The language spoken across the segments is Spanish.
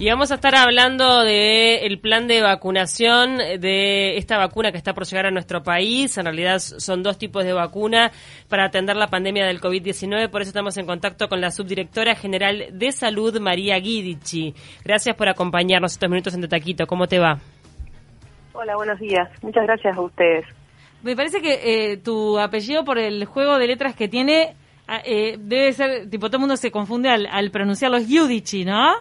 Y vamos a estar hablando de el plan de vacunación de esta vacuna que está por llegar a nuestro país. En realidad son dos tipos de vacuna para atender la pandemia del COVID-19. Por eso estamos en contacto con la subdirectora general de salud, María Guidici. Gracias por acompañarnos estos minutos en Taquito. ¿Cómo te va? Hola, buenos días. Muchas gracias a ustedes. Me parece que eh, tu apellido por el juego de letras que tiene ah, eh, debe ser, tipo, todo el mundo se confunde al, al pronunciarlo, Giudici, ¿no?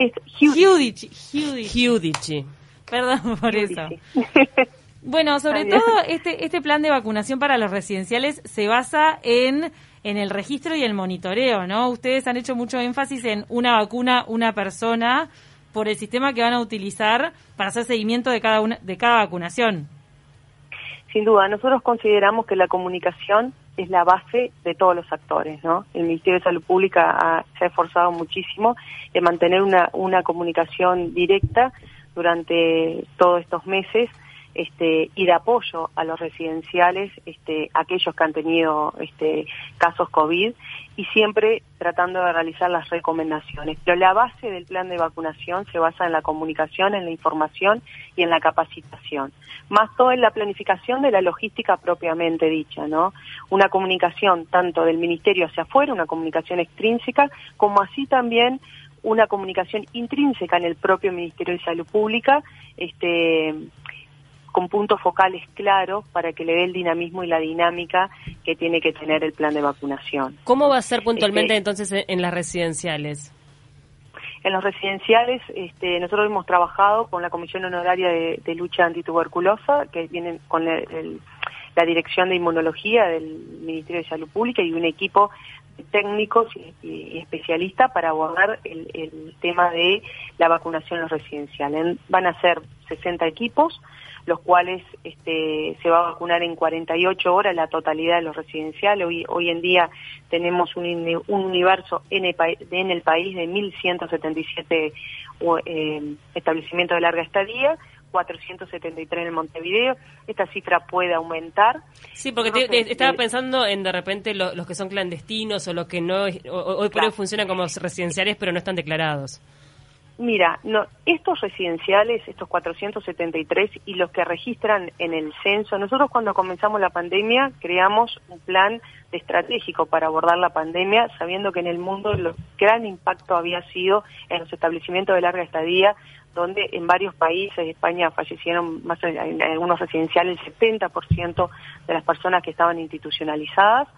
Es Giudici. Giudici. Perdón por eso. Bueno, sobre todo este, este plan de vacunación para los residenciales se basa en, en el registro y el monitoreo, ¿no? Ustedes han hecho mucho énfasis en una vacuna, una persona, por el sistema que van a utilizar para hacer seguimiento de cada, una, de cada vacunación. Sin duda, nosotros consideramos que la comunicación es la base de todos los actores, ¿no? El Ministerio de Salud Pública se ha esforzado muchísimo en mantener una, una comunicación directa durante todos estos meses este, y de apoyo a los residenciales, este, aquellos que han tenido este, casos COVID, y siempre tratando de realizar las recomendaciones. Pero la base del plan de vacunación se basa en la comunicación, en la información y en la capacitación. Más todo en la planificación de la logística propiamente dicha, ¿no? Una comunicación tanto del Ministerio hacia afuera, una comunicación extrínseca, como así también una comunicación intrínseca en el propio Ministerio de Salud Pública, este, con puntos focales claros para que le dé el dinamismo y la dinámica que tiene que tener el plan de vacunación. ¿Cómo va a ser puntualmente este, entonces en las residenciales? En los residenciales, este, nosotros hemos trabajado con la Comisión Honoraria de, Lucha Antituberculosa, que viene con la Dirección de Inmunología del Ministerio de Salud Pública y un equipo de técnicos y, especialistas para abordar el, el, tema de la vacunación en los residenciales. Van a ser 60 equipos, los cuales este, se va a vacunar en 48 horas la totalidad de los residenciales. Hoy, hoy en día tenemos un, un universo en el, en el país de 1.177 eh, establecimientos de larga estadía. 473 en Montevideo. Esta cifra puede aumentar. Sí, porque estaba pensando en de repente los que son clandestinos o los que no, hoy por hoy funcionan como residenciales pero no están declarados. Mira, no, estos residenciales, estos 473 y los que registran en el censo, nosotros cuando comenzamos la pandemia creamos un plan estratégico para abordar la pandemia, sabiendo que en el mundo el gran impacto había sido en los establecimientos de larga estadía, donde en varios países, de España fallecieron más en algunos residenciales el 70% de las personas que estaban institucionalizadas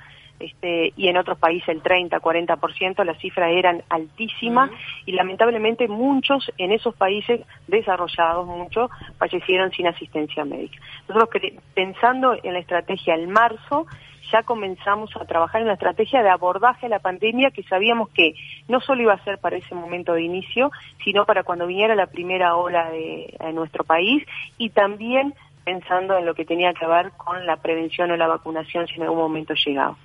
este, y en otros países el 30, 40%, las cifras eran altísimas y lamentablemente muchos en esos países desarrollados, muchos, fallecieron sin asistencia médica. Nosotros pensando en la estrategia en marzo, ya comenzamos a trabajar en una estrategia de abordaje a la pandemia que sabíamos que no solo iba a ser para ese momento de inicio, sino para cuando viniera la primera ola de, nuestro país y también pensando en lo que tenía que ver con la prevención o la vacunación si en algún momento llegaba.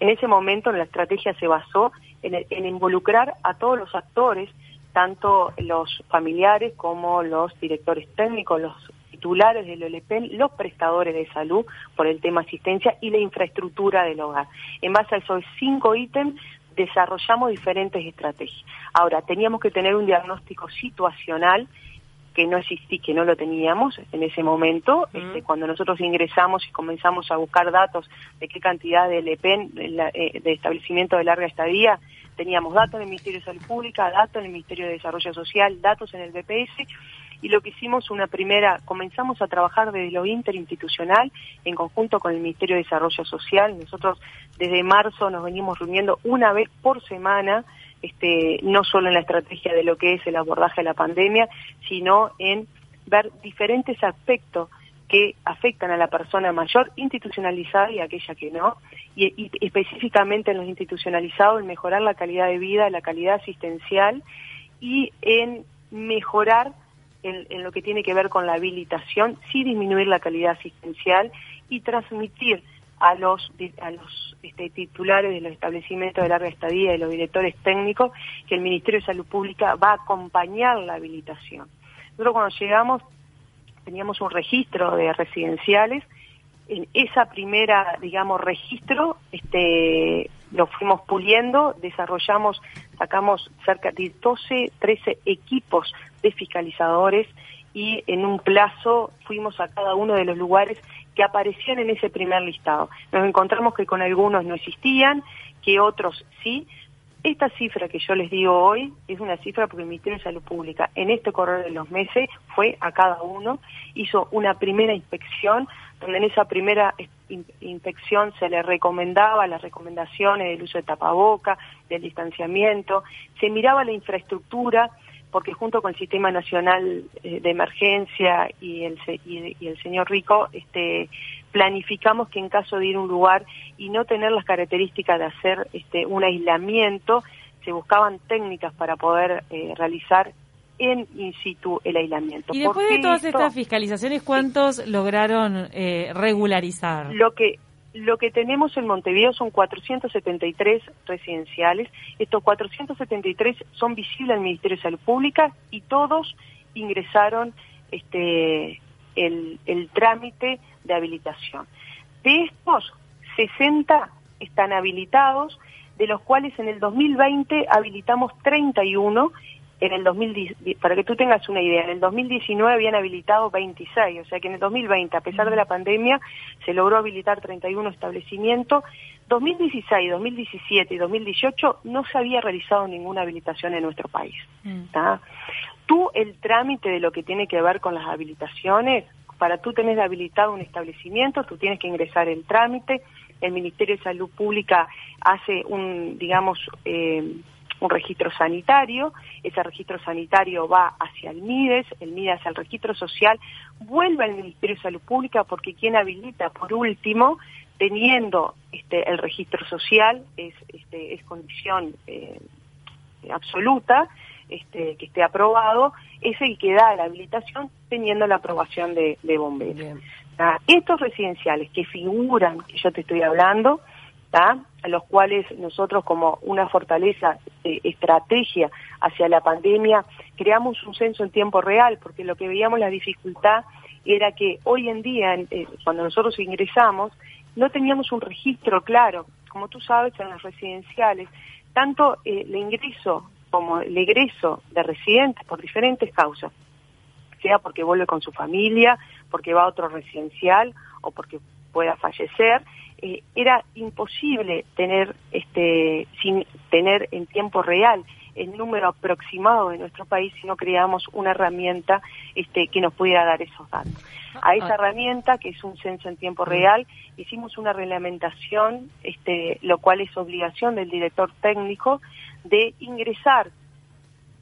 En ese momento la estrategia se basó en, involucrar a todos los actores, tanto los familiares como los directores técnicos, los titulares del OLEPEN, los prestadores de salud por el tema asistencia y la infraestructura del hogar. En base a esos cinco ítems desarrollamos diferentes estrategias. Ahora, teníamos que tener un diagnóstico situacional que no existía, que no lo teníamos en ese momento, este, cuando nosotros ingresamos y comenzamos a buscar datos de qué cantidad de LEPEN, eh, de establecimiento de larga estadía, teníamos datos en el Ministerio de Salud Pública, datos en el Ministerio de Desarrollo Social, datos en el BPS, y lo que hicimos una primera, comenzamos a trabajar desde lo interinstitucional en conjunto con el Ministerio de Desarrollo Social. Nosotros desde marzo nos venimos reuniendo una vez por semana este, no solo en la estrategia de lo que es el abordaje de la pandemia, sino en ver diferentes aspectos que afectan a la persona mayor institucionalizada y aquella que no, y, específicamente en los institucionalizados, en mejorar la calidad de vida, la calidad asistencial y en mejorar en, lo que tiene que ver con la habilitación, sí disminuir la calidad asistencial y transmitir a los, a los este, titulares de los establecimientos de larga estadía y los directores técnicos que el Ministerio de Salud Pública va a acompañar la habilitación. Nosotros cuando llegamos teníamos un registro de residenciales, en esa primera, digamos, registro, este, lo fuimos puliendo, desarrollamos sacamos cerca de 12, 13 equipos de fiscalizadores y en un plazo fuimos a cada uno de los lugares que aparecían en ese primer listado. Nos encontramos que con algunos no existían, que otros sí. Esta cifra que yo les digo hoy es una cifra porque el Ministerio de Salud Pública en este correr de los meses fue a cada uno, hizo una primera inspección, donde en esa primera inspección se le recomendaba las recomendaciones del uso de tapaboca, del distanciamiento, se miraba la infraestructura, porque junto con el Sistema Nacional eh, de Emergencia y el, y, el señor Rico, este, planificamos que en caso de ir a un lugar y no tener las características de hacer este, un aislamiento, se buscaban técnicas para poder eh, realizar en in situ el aislamiento. Y después de todas estas fiscalizaciones, ¿cuántos lograron eh, regularizar? Lo que lo que tenemos en Montevideo son 473 residenciales. Estos 473 son visibles al Ministerio de Salud Pública y todos ingresaron este, el, el trámite de habilitación. De estos, 60 están habilitados, de los cuales en el 2020 habilitamos 31 en el 2010, para que tú tengas una idea, en el 2019 habían habilitado 26, o sea que en el 2020, a pesar de la pandemia, se logró habilitar 31 establecimientos. 2016, 2017 y 2018 no se había realizado ninguna habilitación en nuestro país. Mm. Tú el trámite de lo que tiene que ver con las habilitaciones, para tú tener habilitado un establecimiento, tú tienes que ingresar el trámite, el Ministerio de Salud Pública hace un, digamos, eh, un registro sanitario, ese registro sanitario va hacia el MIDES, el MIDES el registro social, vuelve al Ministerio de Salud Pública porque quien habilita por último, teniendo este, el registro social, es, este, es condición eh, absoluta, este, que esté aprobado, es el que da la habilitación teniendo la aprobación de, bomberos. Ah, estos residenciales que figuran, que yo te estoy hablando, a los cuales nosotros como una fortaleza, de estrategia hacia la pandemia, creamos un censo en tiempo real, porque lo que veíamos la dificultad era que hoy en día, eh, cuando nosotros ingresamos, no teníamos un registro claro. Como tú sabes, en las residenciales, tanto eh, el ingreso como el egreso de residentes por diferentes causas, sea porque vuelve con su familia, porque va a otro residencial o porque pueda fallecer, eh, era imposible tener, este, sin tener en tiempo real el número aproximado de nuestro país si no creamos una herramienta este, que nos pudiera dar esos datos. A esa ah. herramienta, que es un censo en tiempo mm. real, hicimos una reglamentación, este, lo cual es obligación del director técnico de ingresar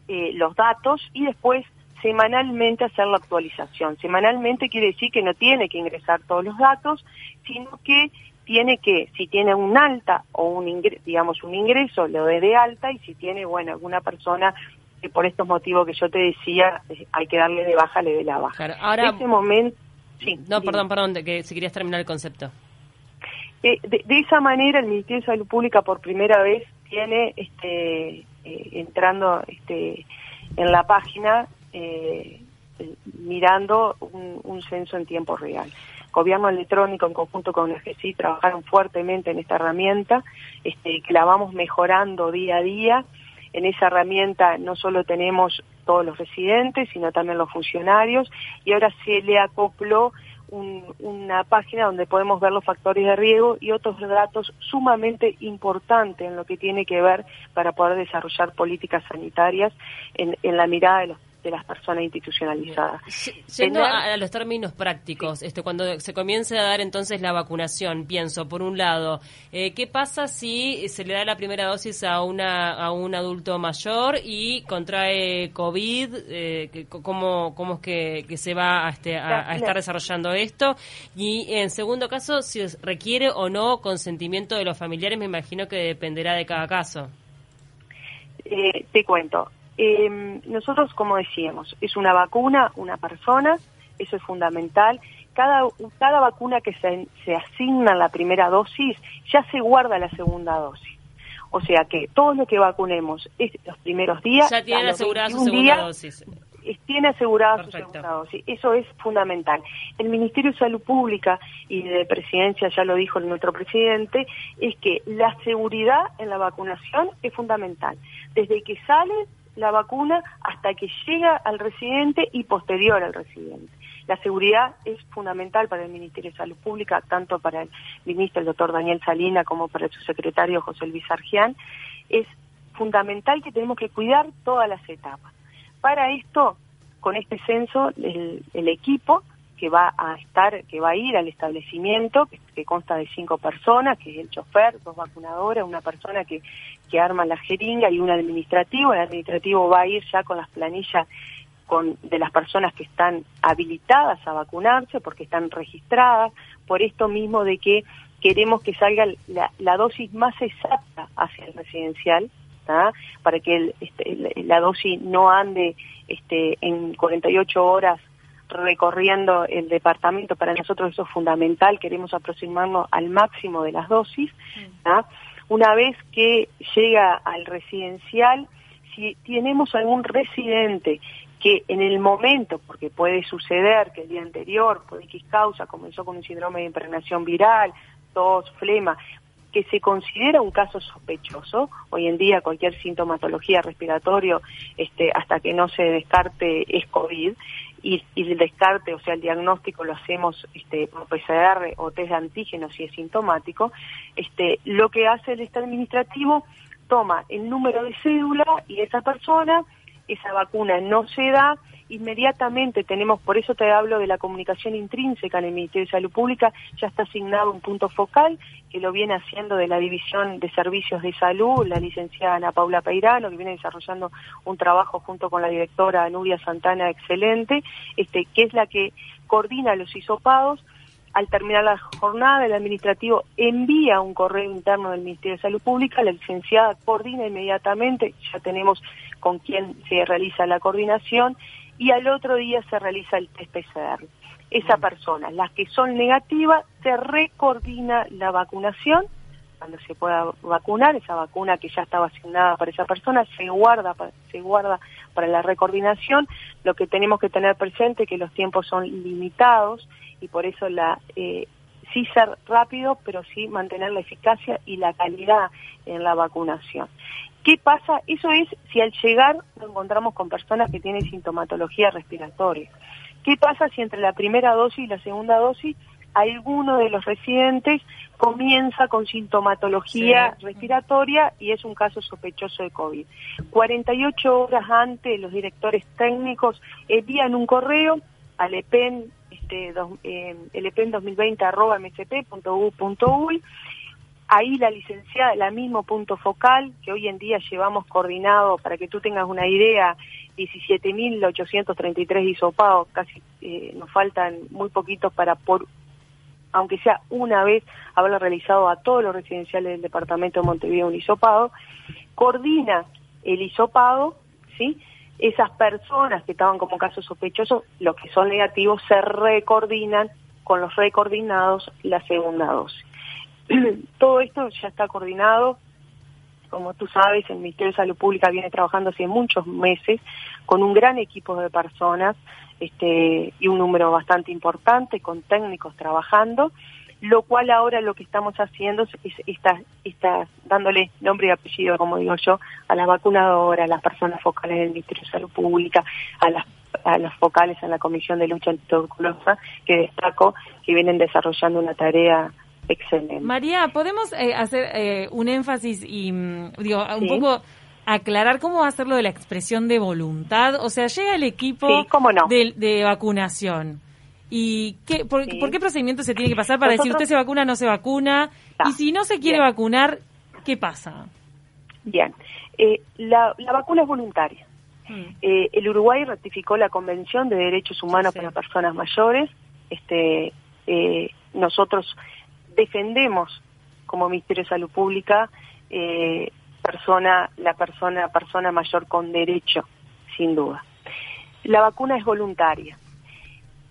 eh, los datos y después semanalmente hacer la actualización. Semanalmente quiere decir que no tiene que ingresar todos los datos, sino que tiene que, si tiene un alta o un ingreso, digamos un ingreso, lo dé de alta y si tiene, bueno, alguna persona que por estos motivos que yo te decía, eh, hay que darle de baja, le dé la baja. ahora, en ese momento, sí. No, perdón, perdón, que si querías terminar el concepto. Eh, de, esa manera el Ministerio de Salud Pública por primera vez tiene, este, eh, entrando este, en la página, mirando un, censo en tiempo real gobierno electrónico en conjunto con el GESI trabajaron fuertemente en esta herramienta, este, que la vamos mejorando día a día. En esa herramienta no solo tenemos todos los residentes, sino también los funcionarios, y ahora se le acopló una página donde podemos ver los factores de riesgo y otros datos sumamente importantes en lo que tiene que ver para poder desarrollar políticas sanitarias en la mirada de los de las personas institucionalizadas. Yendo a, los términos prácticos, este, cuando se comience a dar entonces la vacunación, pienso, por un lado, eh, ¿qué pasa si se le da la primera dosis a, una, a un adulto mayor y contrae COVID? Eh, ¿cómo, ¿Cómo es que, se va a, este, a, estar desarrollando esto? Y en segundo caso, si requiere o no consentimiento de los familiares, me imagino que dependerá de cada caso. Eh, te cuento, eh, nosotros, como decíamos, es una vacuna, una persona, eso es fundamental. Cada, cada vacuna que se, se asigna en la primera dosis ya se guarda la segunda dosis. O sea que todo lo que vacunemos es los primeros días. Ya tiene asegurada su segunda dosis. tiene asegurada su segunda dosis. Eso es fundamental. El Ministerio de Salud Pública y de Presidencia, ya lo dijo nuestro presidente, es que la seguridad en la vacunación es fundamental. desde que sale la vacuna hasta que llega al residente y posterior al residente. La seguridad es fundamental para el Ministerio de Salud Pública, tanto para el ministro, el doctor Daniel Salina, como para su secretario José Luis Argián. Es fundamental que tenemos que cuidar todas las etapas. Para esto, con este censo, el, equipo que va a estar, que va a ir al establecimiento, que, consta de cinco personas, que es el chofer, dos vacunadoras, una persona que, que arma la jeringa y un administrativo. El administrativo va a ir ya con las planillas con, de las personas que están habilitadas a vacunarse porque están registradas, por esto mismo de que queremos que salga la, dosis más exacta hacia el residencial, para que este, la dosis no ande este, en 48 horas recorriendo el departamento. Para nosotros eso es fundamental, queremos aproximarnos al máximo de las dosis. Una vez que llega al residencial, si tenemos algún residente que en el momento, porque puede suceder que el día anterior, por X causa, comenzó con un síndrome de impregnación viral, tos, flema, que se considera un caso sospechoso, hoy en día cualquier sintomatología respiratorio, este, hasta que no se descarte es COVID, y, el descarte, o sea, el diagnóstico lo hacemos este, por PCR o test de antígenos si es sintomático, este, lo que hace el Estado administrativo toma el número de cédula y esa persona esa vacuna no se da, inmediatamente tenemos, por eso te hablo de la comunicación intrínseca en el Ministerio de Salud Pública, ya está asignado un punto focal que lo viene haciendo de la División de Servicios de Salud, la licenciada Ana Paula Peirano, que viene desarrollando un trabajo junto con la directora Nuria Santana excelente, este, que es la que coordina los hisopados. Al terminar la jornada, el administrativo envía un correo interno del Ministerio de Salud Pública, la licenciada coordina inmediatamente, ya tenemos con quién se realiza la coordinación, y al otro día se realiza el test PCR. Esa persona, las que son negativas, se recoordina la vacunación, cuando se pueda vacunar, esa vacuna que ya estaba asignada para esa persona, se guarda, se guarda para la recoordinación. Lo que tenemos que tener presente es que los tiempos son limitados, y por eso la eh, sí ser rápido, pero sí mantener la eficacia y la calidad en la vacunación. ¿Qué pasa? Eso es si al llegar nos encontramos con personas que tienen sintomatología respiratoria. ¿Qué pasa si entre la primera dosis y la segunda dosis alguno de los residentes comienza con sintomatología respiratoria y es un caso sospechoso de COVID? 48 horas antes los directores técnicos envían un correo al EPEN este, eh, lpen 2020 arroba msp.u.uy. Ahí la licenciada, la mismo punto focal que hoy en día llevamos coordinado, para que tú tengas una idea, 17.833 hisopados, casi eh, nos faltan muy poquitos para por aunque sea una vez haberlo realizado a todos los residenciales del departamento de Montevideo un hisopado, coordina el hisopado, ¿sí? esas personas que estaban como casos sospechosos, los que son negativos, se recoordinan con los recoordinados la segunda dosis. Todo esto ya está coordinado, como tú sabes, el Ministerio de Salud Pública viene trabajando hace muchos meses con un gran equipo de personas este, y un número bastante importante, con técnicos trabajando lo cual ahora lo que estamos haciendo es, está, está dándole nombre y apellido, como digo yo, a las vacunadoras, a las personas focales del Ministerio de Salud Pública, a las a las focales en la Comisión de Lucha Antituberculosa, que destaco que vienen desarrollando una tarea excelente. María, ¿podemos eh, hacer eh, un énfasis y, mm, digo, un poco aclarar cómo va a ser lo de la expresión de voluntad? O sea, llega el equipo de vacunación ¿Y qué, por, qué procedimiento se tiene que pasar para decir usted se vacuna o no se vacuna? Y si no se quiere vacunar, ¿qué pasa? Bien, eh, la, vacuna es voluntaria. Hmm. Eh, el Uruguay ratificó la Convención de Derechos Humanos para Personas Mayores. Este, eh, nosotros defendemos como Ministerio de Salud Pública persona, la persona, persona mayor con derecho, sin duda. La vacuna es voluntaria.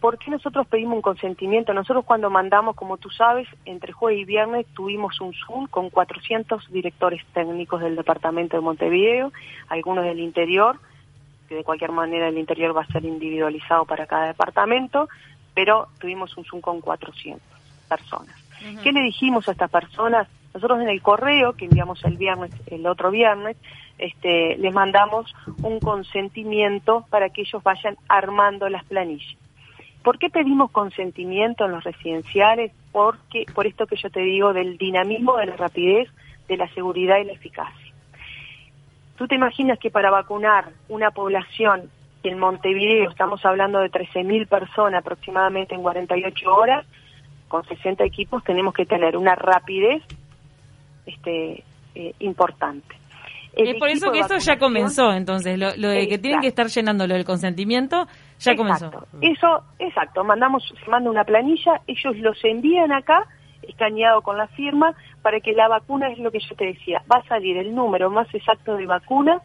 ¿por qué nosotros pedimos un consentimiento? Nosotros cuando mandamos, como tú sabes, entre jueves y viernes tuvimos un Zoom con 400 directores técnicos del departamento de Montevideo, algunos del interior, que de cualquier manera el interior va a ser individualizado para cada departamento, pero tuvimos un Zoom con 400 personas. ¿Qué le dijimos a estas personas? Nosotros en el correo que enviamos el viernes, el otro viernes, este, les mandamos un consentimiento para que ellos vayan armando las planillas. ¿Por qué pedimos consentimiento en los residenciales? Porque, por esto que yo te digo, del dinamismo, de la rapidez, de la seguridad y la eficacia. Tú te imaginas que para vacunar una población en Montevideo, estamos hablando de 13.000 personas aproximadamente en 48 horas, con 60 equipos tenemos que tener una rapidez este, eh, importante. es por eso que esto ya comenzó, entonces, lo, de que tienen que estar llenando lo del consentimiento, ya comenzó. Eso, exacto, mandamos, se manda una planilla, ellos los envían acá, escaneado con la firma, para que la vacuna, es lo que yo te decía, va a salir el número más exacto de vacuna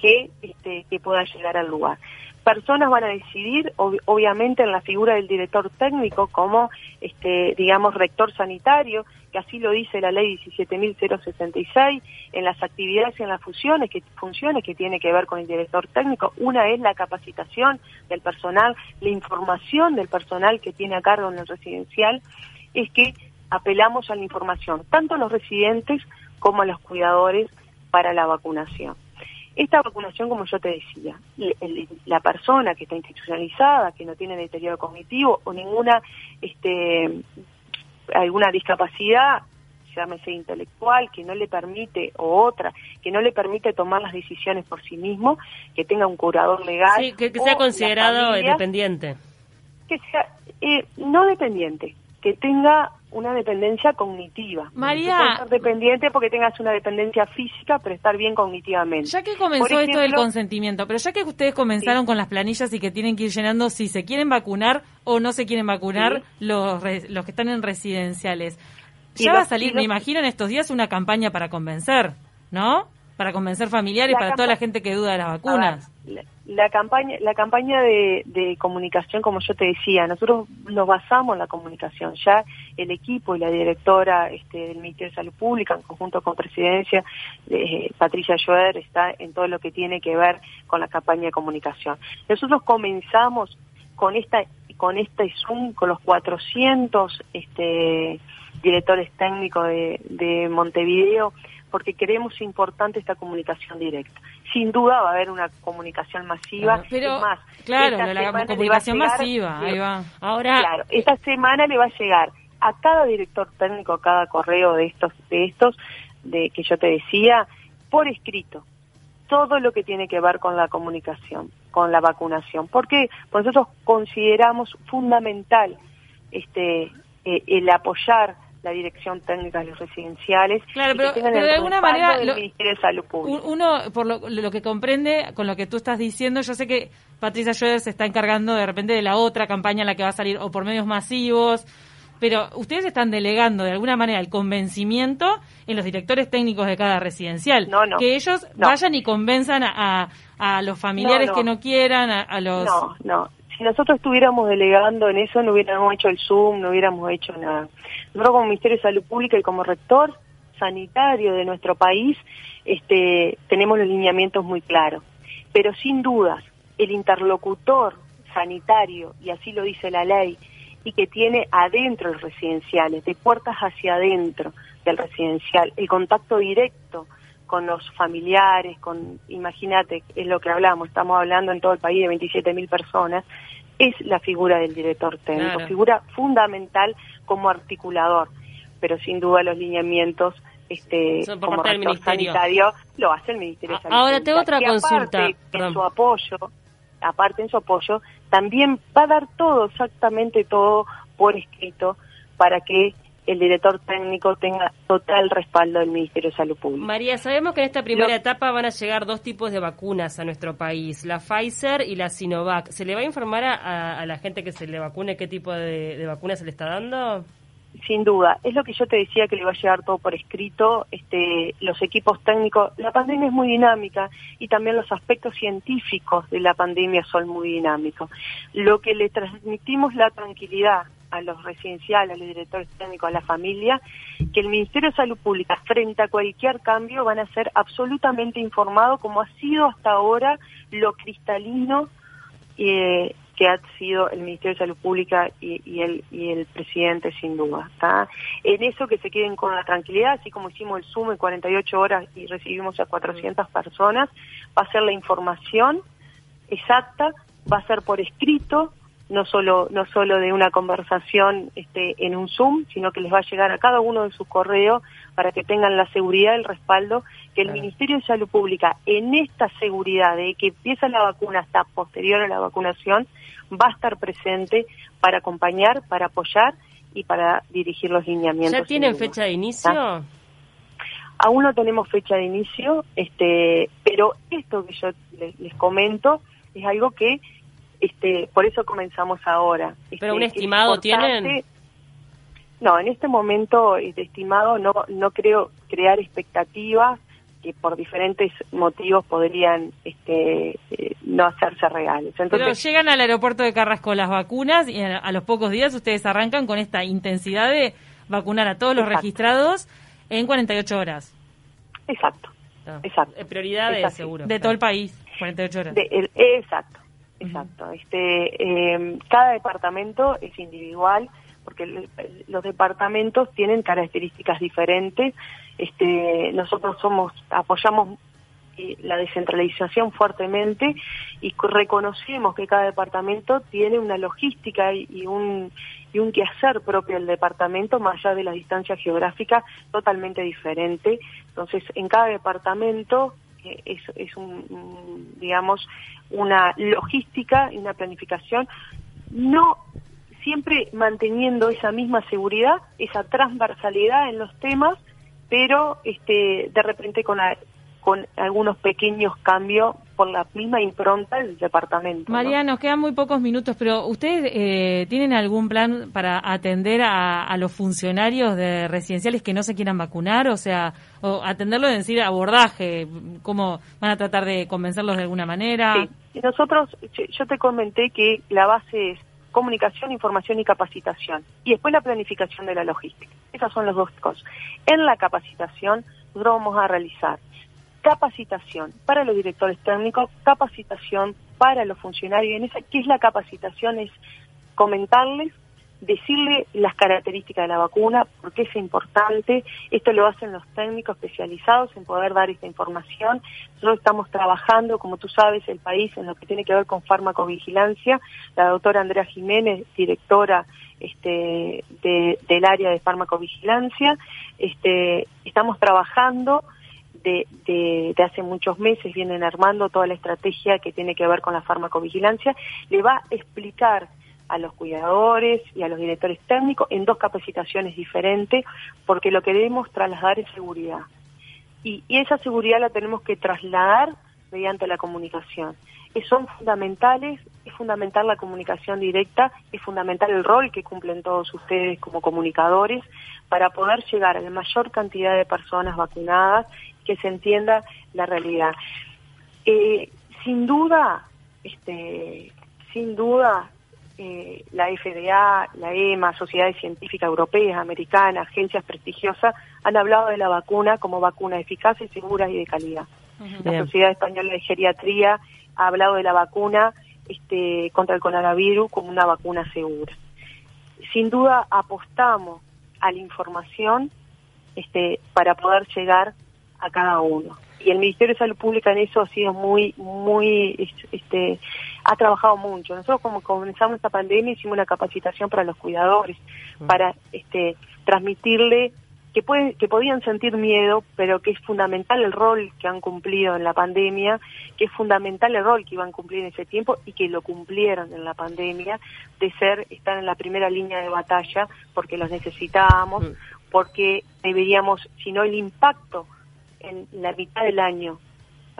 que, este, que pueda llegar al lugar personas van a decidir, obviamente, en la figura del director técnico como, este, digamos, rector sanitario, que así lo dice la ley 17.066, en las actividades y en las funciones que, funciones que tiene que ver con el director técnico. Una es la capacitación del personal, la información del personal que tiene a cargo en el residencial, es que apelamos a la información, tanto a los residentes como a los cuidadores para la vacunación. Esta vacunación, como yo te decía, la persona que está institucionalizada, que no tiene deterioro cognitivo o ninguna, este, alguna discapacidad, llámese intelectual, que no le permite, o otra, que no le permite tomar las decisiones por sí mismo, que tenga un curador legal. Sí, que, sea considerado dependiente. Que sea, eh, no dependiente, que tenga una dependencia cognitiva. María. ser dependiente porque tengas una dependencia física, pero estar bien cognitivamente. Ya que comenzó esto del consentimiento, pero ya que ustedes comenzaron con las planillas y que tienen que ir llenando si se quieren vacunar o no se quieren vacunar los, los que están en residenciales, ya va a salir, me imagino, en estos días una campaña para convencer, ¿no? Para convencer familiares, para toda la gente que duda de las vacunas la campaña la campaña de, comunicación como yo te decía nosotros nos basamos en la comunicación ya el equipo y la directora este, del Ministerio de Salud Pública en conjunto con presidencia eh, Patricia Joer está en todo lo que tiene que ver con la campaña de comunicación nosotros comenzamos con esta con este Zoom con los 400 este directores técnicos de, de Montevideo porque creemos importante esta comunicación directa. Sin duda va a haber una comunicación masiva. pero, más, claro, la comunicación masiva, ahí va. Ahora, claro, esta semana le va a llegar a cada director técnico, a cada correo de estos, de estos, de que yo te decía, por escrito, todo lo que tiene que ver con la comunicación, con la vacunación. porque Porque nosotros consideramos fundamental este eh, el apoyar la dirección técnica de los residenciales. Claro, pero, de alguna manera Ministerio de Salud Pública. Uno, por lo, que comprende, con lo que tú estás diciendo, yo sé que Patricia Schroeder se está encargando de repente de la otra campaña en la que va a salir o por medios masivos, pero ustedes están delegando de alguna manera el convencimiento en los directores técnicos de cada residencial. No, no. Que ellos vayan y convenzan a, a, los familiares que no quieran, a, a los... No, no si nosotros estuviéramos delegando en eso, no hubiéramos hecho el Zoom, no hubiéramos hecho nada. Nosotros como Ministerio de Salud Pública y como rector sanitario de nuestro país, este, tenemos los lineamientos muy claros. Pero sin dudas, el interlocutor sanitario, y así lo dice la ley, y que tiene adentro los residenciales, de puertas hacia adentro del residencial, el contacto directo con los familiares, con, imagínate, es lo que hablamos, estamos hablando en todo el país de 27 mil personas, es la figura del director técnico, figura fundamental como articulador, pero sin duda los lineamientos este como rector sanitario lo hace el Ministerio de Salud. Ahora tengo otra consulta. En su apoyo, aparte en su apoyo, también va a dar todo, exactamente todo por escrito para que el director técnico tenga total respaldo del Ministerio de Salud Pública. María, sabemos que en esta primera etapa van a llegar dos tipos de vacunas a nuestro país, la Pfizer y la Sinovac. ¿Se le va a informar a, la gente que se le vacune qué tipo de, de, vacuna se le está dando? Sin duda, es lo que yo te decía que le va a llegar todo por escrito, este, los equipos técnicos, la pandemia es muy dinámica y también los aspectos científicos de la pandemia son muy dinámicos. Lo que le transmitimos la tranquilidad a los residenciales, a los directores técnicos, a la familia, que el Ministerio de Salud Pública, frente a cualquier cambio, van a ser absolutamente informados, como ha sido hasta ahora lo cristalino eh, que ha sido el Ministerio de Salud Pública y, el, y el presidente, sin duda. En eso que se queden con la tranquilidad, así como hicimos el Zoom en 48 horas y recibimos a 400 personas, va a ser la información exacta, va a ser por escrito, no solo no solo de una conversación este, en un Zoom, sino que les va a llegar a cada uno de sus correos para que tengan la seguridad, el respaldo, que el Ministerio de Salud Pública en esta seguridad de que empieza la vacuna hasta posterior a la vacunación, va a estar presente para acompañar, para apoyar y para dirigir los lineamientos. ¿Ya tienen fecha de inicio? Aún no tenemos fecha de inicio, este, pero esto que yo les comento es algo que este, por eso comenzamos ahora. ¿Pero un este, estimado tienen? No, en este momento, este, estimado, no, no creo crear expectativas que por diferentes motivos podrían este, eh, no hacerse reales. Entonces, Pero llegan al aeropuerto de Carrasco las vacunas y a, los pocos días ustedes arrancan con esta intensidad de vacunar a todos los registrados en 48 horas. Exacto. Ah. Exacto. Prioridad seguro. De todo el país, 48 horas. exacto. Exacto. Este, eh, cada departamento es individual porque los departamentos tienen características diferentes. Este, nosotros somos apoyamos eh, la descentralización fuertemente y reconocemos que cada departamento tiene una logística y, un y un quehacer propio del departamento más allá de la distancia geográfica totalmente diferente. Entonces, en cada departamento es, es un, digamos, una logística y una planificación, no siempre manteniendo esa misma seguridad, esa transversalidad en los temas, pero este, de repente con, con algunos pequeños cambios por la misma impronta del departamento. María, nos quedan muy pocos minutos, pero ¿ustedes eh, tienen algún plan para atender a, los funcionarios de residenciales que no se quieran vacunar? O sea, o atenderlo en decir abordaje, ¿cómo van a tratar de convencerlos de alguna manera? Sí, nosotros, yo te comenté que la base es comunicación, información y capacitación. Y después la planificación de la logística. Esas son las dos cosas. En la capacitación, nosotros vamos a realizar capacitación para los directores técnicos, capacitación para los funcionarios. En esa, ¿Qué es la capacitación? Es comentarles, decirle las características de la vacuna, por qué es importante. Esto lo hacen los técnicos especializados en poder dar esta información. Nosotros estamos trabajando, como tú sabes, el país en lo que tiene que ver con farmacovigilancia. La doctora Andrea Jiménez, directora este, del área de farmacovigilancia, este, estamos trabajando de, hace muchos meses vienen armando toda la estrategia que tiene que ver con la farmacovigilancia, le va a explicar a los cuidadores y a los directores técnicos en dos capacitaciones diferentes, porque lo que debemos trasladar es seguridad. Y, y esa seguridad la tenemos que trasladar mediante la comunicación. son fundamentales, es fundamental la comunicación directa, es fundamental el rol que cumplen todos ustedes como comunicadores para poder llegar a la mayor cantidad de personas vacunadas que se entienda la realidad. Eh, sin duda, este, sin duda, eh, la FDA, la EMA, sociedades científicas europeas, americanas, agencias prestigiosas, han hablado de la vacuna como vacuna eficaz y segura y de calidad. La Sociedad Española de Geriatría ha hablado de la vacuna este, contra el coronavirus como una vacuna segura. Sin duda apostamos a la información este, para poder llegar a cada uno. Y el Ministerio de Salud Pública en eso ha sido muy, muy, este, ha trabajado mucho. Nosotros como comenzamos esta pandemia hicimos una capacitación para los cuidadores, mm. para este, transmitirle que, pueden, que podían sentir miedo, pero que es fundamental el rol que han cumplido en la pandemia, que es fundamental el rol que iban a cumplir en ese tiempo y que lo cumplieron en la pandemia, de ser, estar en la primera línea de batalla porque los necesitábamos, mm. porque deberíamos, si no el impacto en la mitad del año,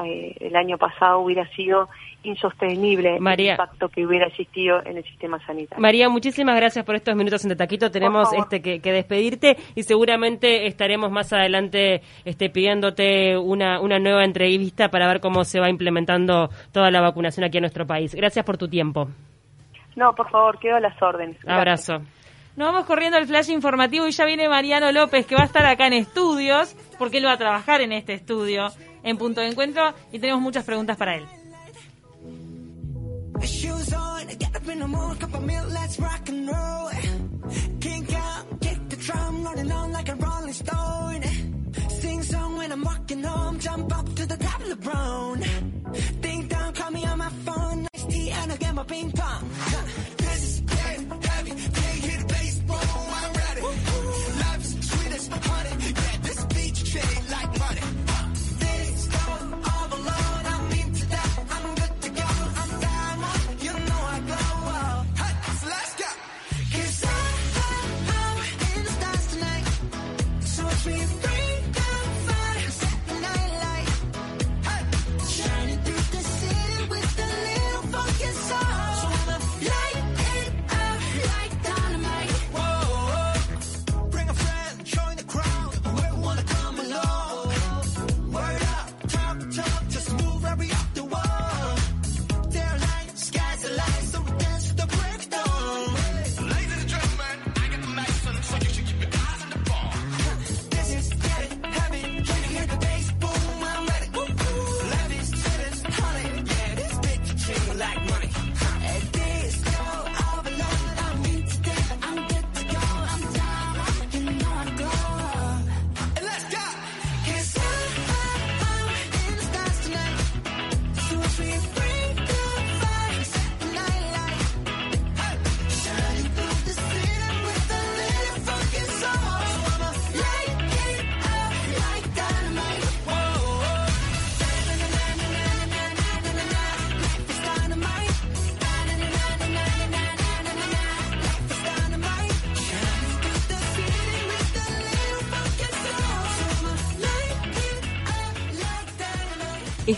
eh, el año pasado, hubiera sido insostenible el impacto que hubiera existido en el sistema sanitario. María, muchísimas gracias por estos minutos en Taquito. Tenemos este que, despedirte y seguramente estaremos más adelante este, pidiéndote una, una nueva entrevista para ver cómo se va implementando toda la vacunación aquí en nuestro país. Gracias por tu tiempo. No, por favor, quedo a las órdenes. Abrazo. Nos vamos corriendo al flash informativo y ya viene Mariano López, que va a estar acá en estudios, porque él va a trabajar en este estudio, en punto de encuentro, y tenemos muchas preguntas para él.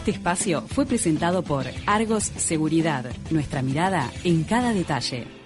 Este espacio fue presentado por Argos Seguridad, nuestra mirada en cada detalle.